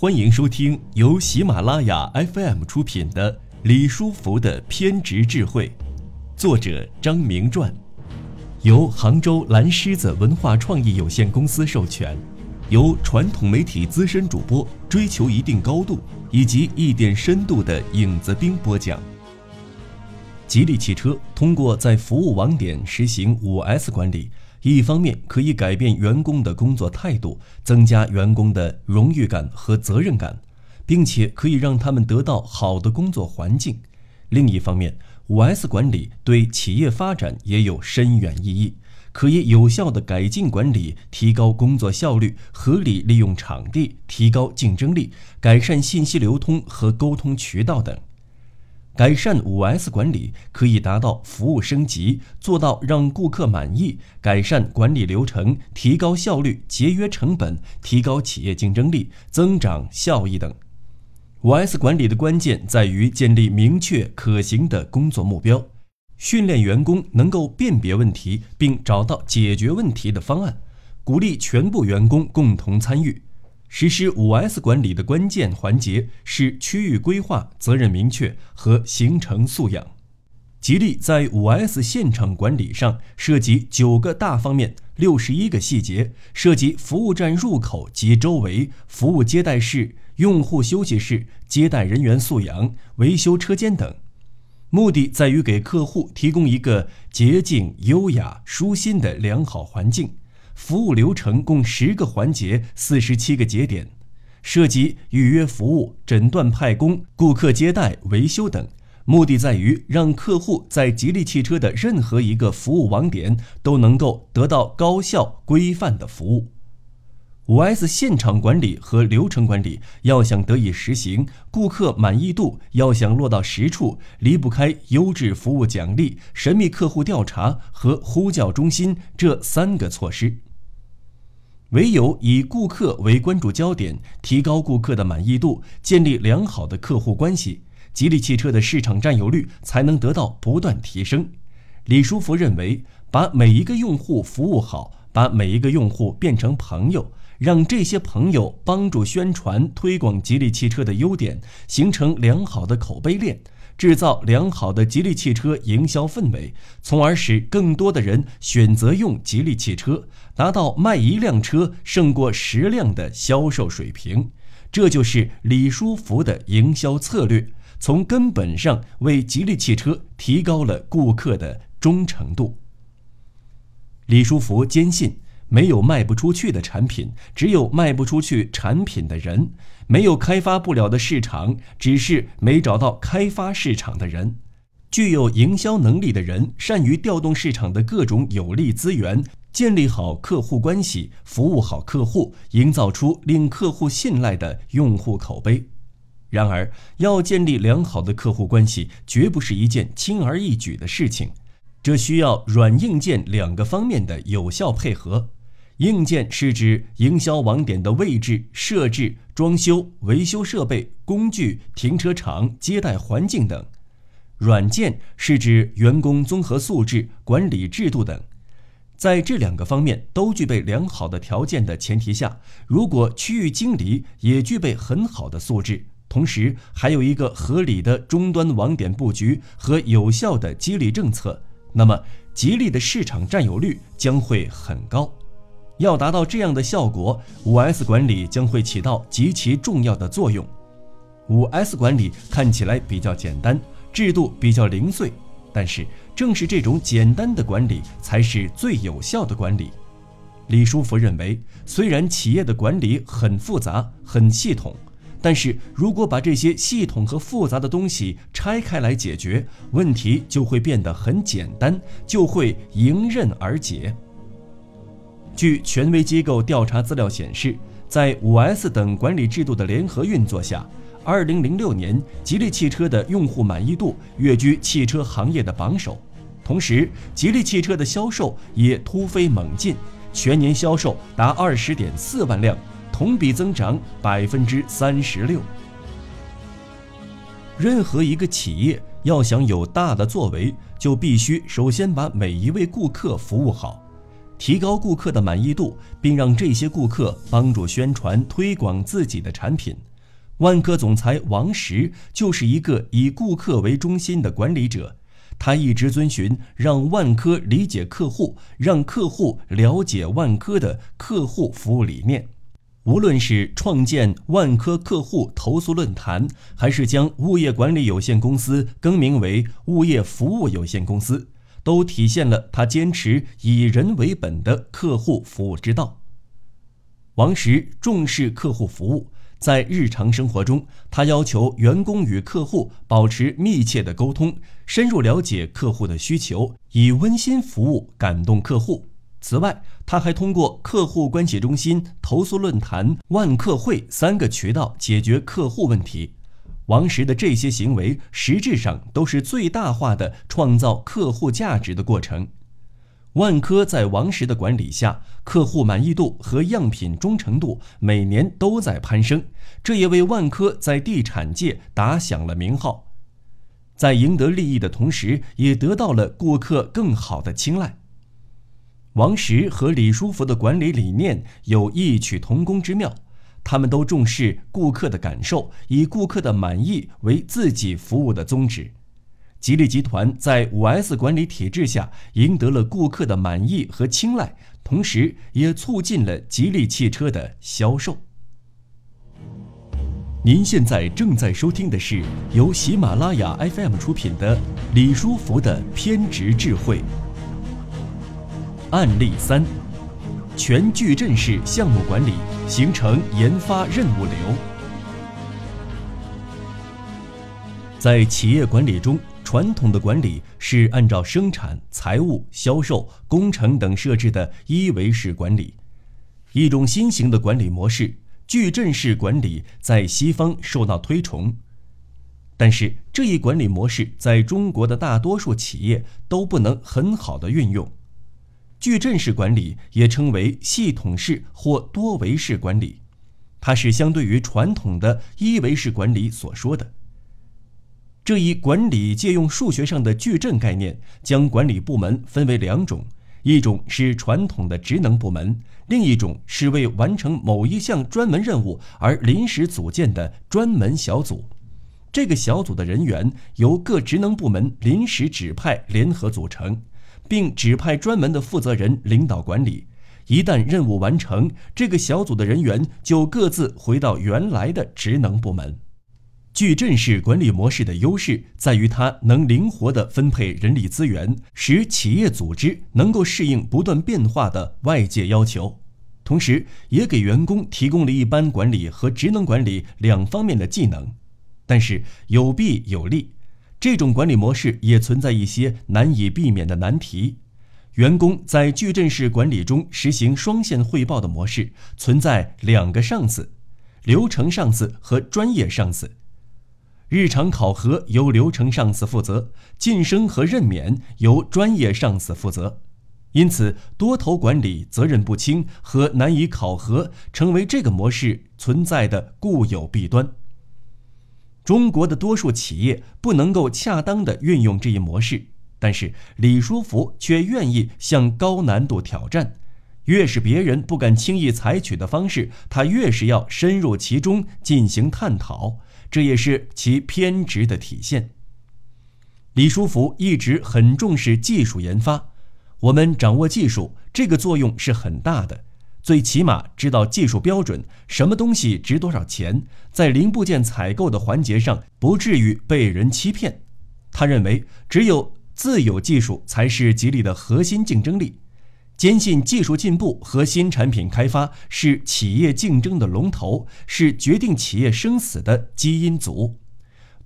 欢迎收听由喜马拉雅 FM 出品的《李书福的偏执智慧》，作者张明传，由杭州蓝狮子文化创意有限公司授权，由传统媒体资深主播追求一定高度以及一点深度的影子兵播讲。吉利汽车通过在服务网点实行五 S 管理。一方面可以改变员工的工作态度，增加员工的荣誉感和责任感，并且可以让他们得到好的工作环境；另一方面，五 S 管理对企业发展也有深远意义，可以有效的改进管理，提高工作效率，合理利用场地，提高竞争力，改善信息流通和沟通渠道等。改善五 S 管理可以达到服务升级，做到让顾客满意；改善管理流程，提高效率，节约成本，提高企业竞争力，增长效益等。五 S 管理的关键在于建立明确可行的工作目标，训练员工能够辨别问题并找到解决问题的方案，鼓励全部员工共同参与。实施五 S 管理的关键环节是区域规划、责任明确和形成素养。吉利在五 S 现场管理上涉及九个大方面、六十一个细节，涉及服务站入口及周围、服务接待室、用户休息室、接待人员素养、维修车间等。目的在于给客户提供一个洁净、优雅、舒心的良好环境。服务流程共十个环节，四十七个节点，涉及预约服务、诊断派工、顾客接待、维修等。目的在于让客户在吉利汽车的任何一个服务网点都能够得到高效规范的服务。五 S 现场管理和流程管理要想得以实行，顾客满意度要想落到实处，离不开优质服务奖励、神秘客户调查和呼叫中心这三个措施。唯有以顾客为关注焦点，提高顾客的满意度，建立良好的客户关系，吉利汽车的市场占有率才能得到不断提升。李书福认为，把每一个用户服务好，把每一个用户变成朋友，让这些朋友帮助宣传推广吉利汽车的优点，形成良好的口碑链。制造良好的吉利汽车营销氛围，从而使更多的人选择用吉利汽车，达到卖一辆车胜过十辆的销售水平。这就是李书福的营销策略，从根本上为吉利汽车提高了顾客的忠诚度。李书福坚信。没有卖不出去的产品，只有卖不出去产品的人；没有开发不了的市场，只是没找到开发市场的人。具有营销能力的人，善于调动市场的各种有利资源，建立好客户关系，服务好客户，营造出令客户信赖的用户口碑。然而，要建立良好的客户关系，绝不是一件轻而易举的事情，这需要软硬件两个方面的有效配合。硬件是指营销网点的位置、设置、装修、维修设备、工具、停车场、接待环境等；软件是指员工综合素质、管理制度等。在这两个方面都具备良好的条件的前提下，如果区域经理也具备很好的素质，同时还有一个合理的终端网点布局和有效的激励政策，那么吉利的市场占有率将会很高。要达到这样的效果，五 S 管理将会起到极其重要的作用。五 S 管理看起来比较简单，制度比较零碎，但是正是这种简单的管理才是最有效的管理。李书福认为，虽然企业的管理很复杂、很系统，但是如果把这些系统和复杂的东西拆开来解决，问题就会变得很简单，就会迎刃而解。据权威机构调查资料显示，在五 S 等管理制度的联合运作下，2006年吉利汽车的用户满意度跃居汽车行业的榜首，同时吉利汽车的销售也突飞猛进，全年销售达20.4万辆，同比增长36%。任何一个企业要想有大的作为，就必须首先把每一位顾客服务好。提高顾客的满意度，并让这些顾客帮助宣传推广自己的产品，万科总裁王石就是一个以顾客为中心的管理者，他一直遵循让万科理解客户、让客户了解万科的客户服务理念。无论是创建万科客户投诉论坛，还是将物业管理有限公司更名为物业服务有限公司，都体现了他坚持以人为本的客户服务之道。王石重视客户服务。在日常生活中，他要求员工与客户保持密切的沟通，深入了解客户的需求，以温馨服务感动客户。此外，他还通过客户关系中心、投诉论坛、万客会三个渠道解决客户问题。王石的这些行为，实质上都是最大化的创造客户价值的过程。万科在王石的管理下，客户满意度和样品忠诚度每年都在攀升，这也为万科在地产界打响了名号。在赢得利益的同时，也得到了顾客更好的青睐。王石和李书福的管理理念有异曲同工之妙，他们都重视顾客的感受，以顾客的满意为自己服务的宗旨。吉利集团在五 S 管理体制下赢得了顾客的满意和青睐，同时也促进了吉利汽车的销售。您现在正在收听的是由喜马拉雅 FM 出品的《李书福的偏执智慧》案例三：全矩阵式项目管理形成研发任务流。在企业管理中。传统的管理是按照生产、财务、销售、工程等设置的一维式管理，一种新型的管理模式——矩阵式管理，在西方受到推崇。但是，这一管理模式在中国的大多数企业都不能很好的运用。矩阵式管理也称为系统式或多维式管理，它是相对于传统的一维式管理所说的。这一管理借用数学上的矩阵概念，将管理部门分为两种：一种是传统的职能部门，另一种是为完成某一项专门任务而临时组建的专门小组。这个小组的人员由各职能部门临时指派联合组成，并指派专门的负责人领导管理。一旦任务完成，这个小组的人员就各自回到原来的职能部门。矩阵式管理模式的优势在于它能灵活地分配人力资源，使企业组织能够适应不断变化的外界要求，同时也给员工提供了一般管理和职能管理两方面的技能。但是有弊有利，这种管理模式也存在一些难以避免的难题。员工在矩阵式管理中实行双线汇报的模式，存在两个上司：流程上司和专业上司。日常考核由流程上司负责，晋升和任免由专业上司负责，因此多头管理责任不清和难以考核，成为这个模式存在的固有弊端。中国的多数企业不能够恰当的运用这一模式，但是李书福却愿意向高难度挑战，越是别人不敢轻易采取的方式，他越是要深入其中进行探讨。这也是其偏执的体现。李书福一直很重视技术研发，我们掌握技术，这个作用是很大的。最起码知道技术标准，什么东西值多少钱，在零部件采购的环节上不至于被人欺骗。他认为，只有自有技术才是吉利的核心竞争力。坚信技术进步和新产品开发是企业竞争的龙头，是决定企业生死的基因组。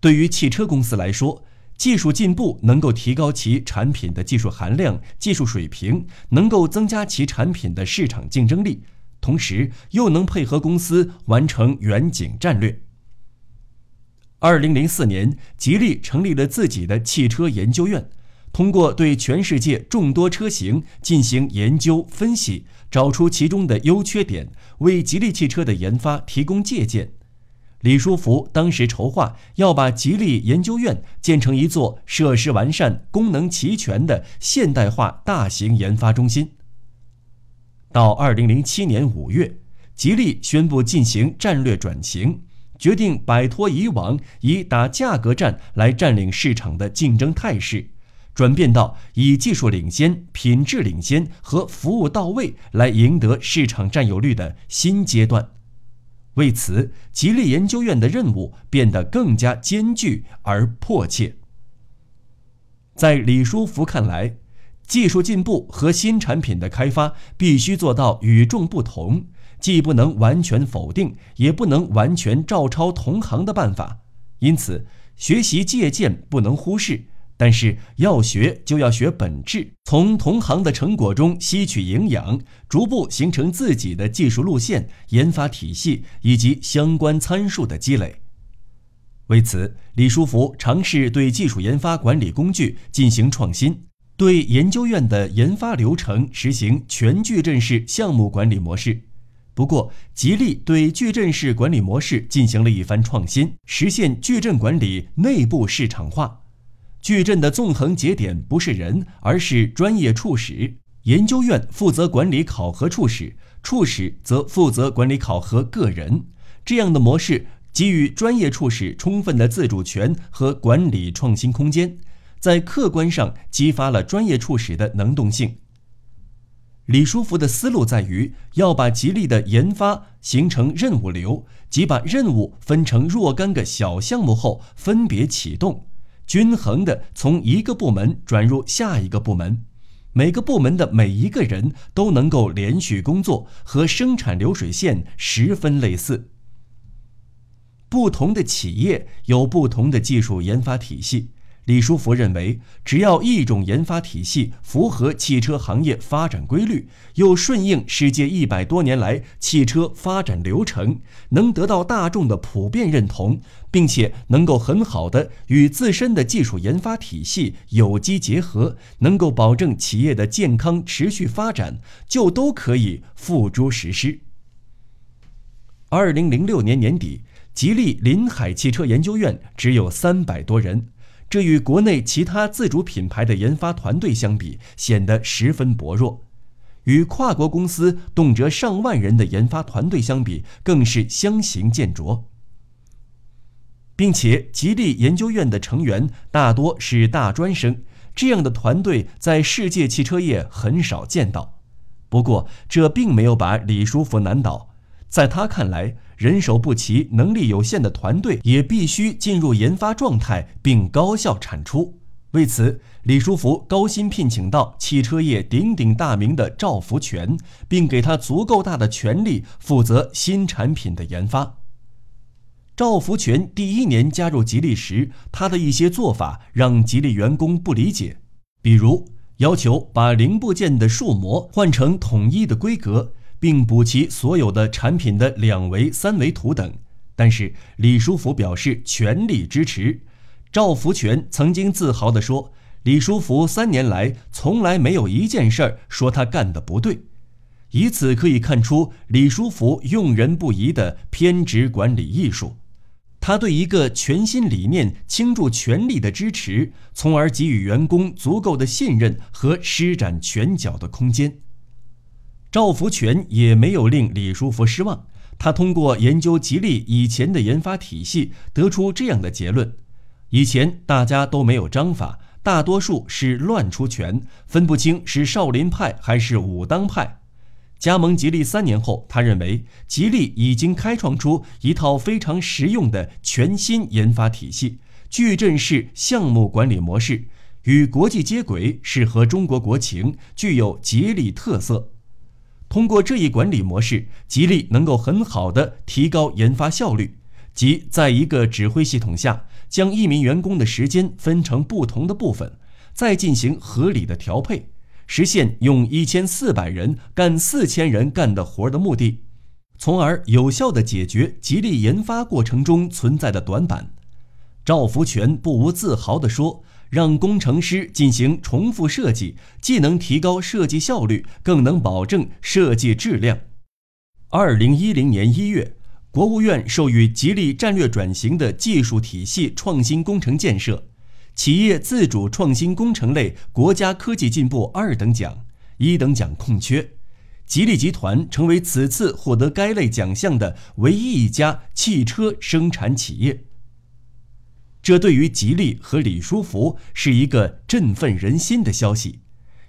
对于汽车公司来说，技术进步能够提高其产品的技术含量、技术水平，能够增加其产品的市场竞争力，同时又能配合公司完成远景战略。二零零四年，吉利成立了自己的汽车研究院。通过对全世界众多车型进行研究分析，找出其中的优缺点，为吉利汽车的研发提供借鉴。李书福当时筹划要把吉利研究院建成一座设施完善、功能齐全的现代化大型研发中心。到二零零七年五月，吉利宣布进行战略转型。决定摆脱以往以打价格战来占领市场的竞争态势，转变到以技术领先、品质领先和服务到位来赢得市场占有率的新阶段。为此，吉利研究院的任务变得更加艰巨而迫切。在李书福看来，技术进步和新产品的开发必须做到与众不同。既不能完全否定，也不能完全照抄同行的办法，因此学习借鉴不能忽视。但是要学就要学本质，从同行的成果中吸取营养，逐步形成自己的技术路线、研发体系以及相关参数的积累。为此，李书福尝试对技术研发管理工具进行创新，对研究院的研发流程实行全矩阵式项目管理模式。不过，吉利对矩阵式管理模式进行了一番创新，实现矩阵管理内部市场化。矩阵的纵横节点不是人，而是专业处室。研究院负责管理考核处室，处室则负责管理考核个人。这样的模式给予专业处室充分的自主权和管理创新空间，在客观上激发了专业处室的能动性。李书福的思路在于要把吉利的研发形成任务流，即把任务分成若干个小项目后分别启动，均衡地从一个部门转入下一个部门，每个部门的每一个人都能够连续工作，和生产流水线十分类似。不同的企业有不同的技术研发体系。李书福认为，只要一种研发体系符合汽车行业发展规律，又顺应世界一百多年来汽车发展流程，能得到大众的普遍认同，并且能够很好的与自身的技术研发体系有机结合，能够保证企业的健康持续发展，就都可以付诸实施。二零零六年年底，吉利临海汽车研究院只有三百多人。这与国内其他自主品牌的研发团队相比，显得十分薄弱；与跨国公司动辄上万人的研发团队相比，更是相形见拙。并且，吉利研究院的成员大多是大专生，这样的团队在世界汽车业很少见到。不过，这并没有把李书福难倒。在他看来，人手不齐、能力有限的团队也必须进入研发状态，并高效产出。为此，李书福高薪聘请到汽车业鼎鼎大名的赵福全，并给他足够大的权力负责新产品的研发。赵福全第一年加入吉利时，他的一些做法让吉利员工不理解，比如要求把零部件的数模换成统一的规格。并补齐所有的产品的两维、三维图等，但是李书福表示全力支持。赵福全曾经自豪地说：“李书福三年来从来没有一件事儿说他干的不对。”以此可以看出李书福用人不疑的偏执管理艺术。他对一个全新理念倾注全力的支持，从而给予员工足够的信任和施展拳脚的空间。赵福全也没有令李书福失望。他通过研究吉利以前的研发体系，得出这样的结论：以前大家都没有章法，大多数是乱出拳，分不清是少林派还是武当派。加盟吉利三年后，他认为吉利已经开创出一套非常实用的全新研发体系——矩阵式项目管理模式，与国际接轨，适合中国国情，具有吉利特色。通过这一管理模式，吉利能够很好的提高研发效率，即在一个指挥系统下，将一名员工的时间分成不同的部分，再进行合理的调配，实现用一千四百人干四千人干的活的目的，从而有效的解决吉利研发过程中存在的短板。赵福全不无自豪地说。让工程师进行重复设计，既能提高设计效率，更能保证设计质量。二零一零年一月，国务院授予吉利战略转型的技术体系创新工程建设、企业自主创新工程类国家科技进步二等奖，一等奖空缺。吉利集团成为此次获得该类奖项的唯一一家汽车生产企业。这对于吉利和李书福是一个振奋人心的消息，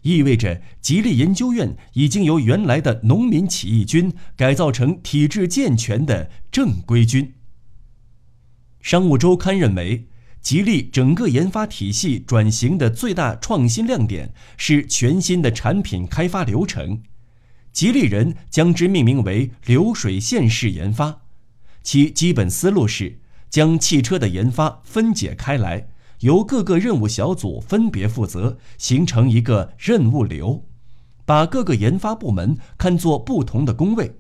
意味着吉利研究院已经由原来的农民起义军改造成体制健全的正规军。商务周刊认为，吉利整个研发体系转型的最大创新亮点是全新的产品开发流程。吉利人将之命名为流水线式研发，其基本思路是将汽车的研发分解开来，由各个任务小组分别负责，形成一个任务流，把各个研发部门看作不同的工位，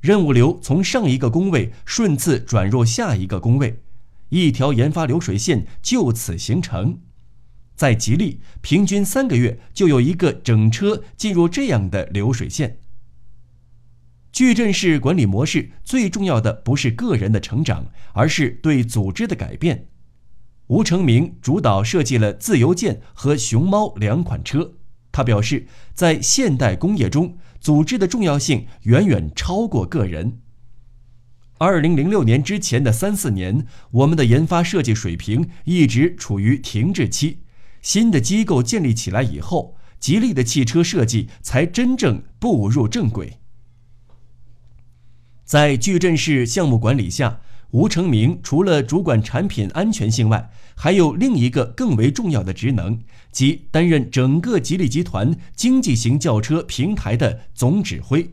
任务流从上一个工位顺次转入下一个工位。一条研发流水线就此形成，在吉利，平均三个月就有一个整车进入这样的流水线。矩阵式管理模式最重要的不是个人的成长，而是对组织的改变。吴成明主导设计了自由舰和熊猫两款车，他表示，在现代工业中，组织的重要性远远超过个人。二零零六年之前的三四年，我们的研发设计水平一直处于停滞期。新的机构建立起来以后，吉利的汽车设计才真正步入正轨。在矩阵式项目管理下，吴成明除了主管产品安全性外，还有另一个更为重要的职能，即担任整个吉利集团经济型轿车平台的总指挥。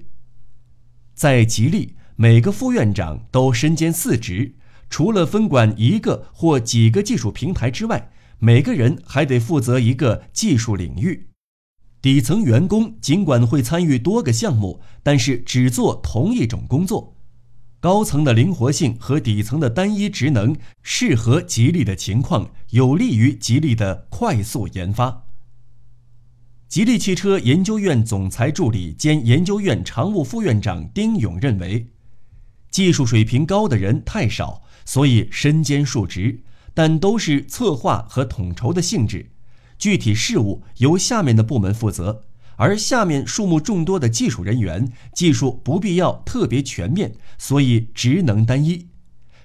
在吉利。每个副院长都身兼四职，除了分管一个或几个技术平台之外，每个人还得负责一个技术领域。底层员工尽管会参与多个项目，但是只做同一种工作。高层的灵活性和底层的单一职能适合吉利的情况，有利于吉利的快速研发。吉利汽车研究院总裁助理兼研究院常务副院长丁勇认为。技术水平高的人太少，所以身兼数职，但都是策划和统筹的性质。具体事务由下面的部门负责，而下面数目众多的技术人员，技术不必要特别全面，所以职能单一。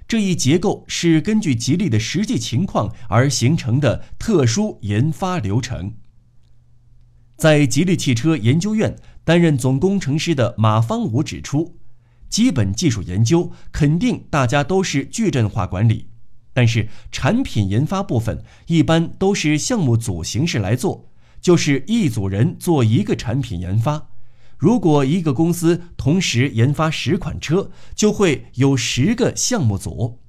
这一结构是根据吉利的实际情况而形成的特殊研发流程。在吉利汽车研究院担任总工程师的马方武指出。基本技术研究肯定大家都是矩阵化管理，但是产品研发部分一般都是项目组形式来做，就是一组人做一个产品研发。如果一个公司同时研发十款车，就会有十个项目组，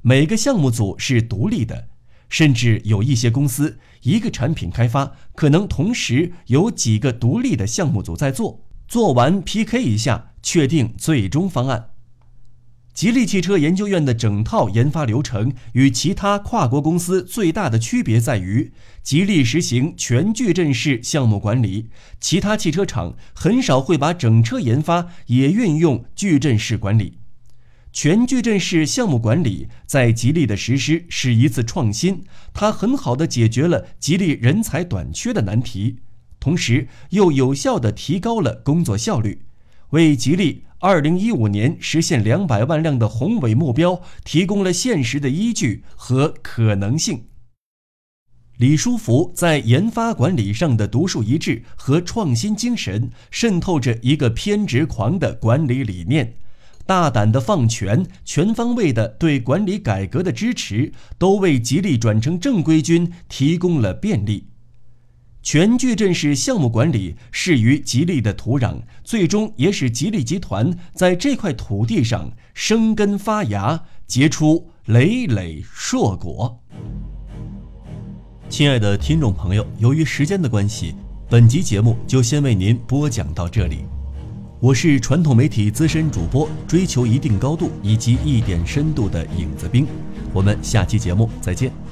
每个项目组是独立的，甚至有一些公司一个产品开发可能同时有几个独立的项目组在做，做完 PK 一下。确定最终方案。吉利汽车研究院的整套研发流程与其他跨国公司最大的区别在于，吉利实行全矩阵式项目管理，其他汽车厂很少会把整车研发也运用矩阵式管理。全矩阵式项目管理在吉利的实施是一次创新，它很好的解决了吉利人才短缺的难题，同时又有效的提高了工作效率。为吉利二零一五年实现两百万辆的宏伟目标提供了现实的依据和可能性。李书福在研发管理上的独树一帜和创新精神，渗透着一个偏执狂的管理理念，大胆的放权，全方位的对管理改革的支持，都为吉利转成正规军提供了便利。全矩阵式项目管理适于吉利的土壤，最终也使吉利集团在这块土地上生根发芽，结出累累硕果。亲爱的听众朋友，由于时间的关系，本集节目就先为您播讲到这里。我是传统媒体资深主播，追求一定高度以及一点深度的影子兵。我们下期节目再见。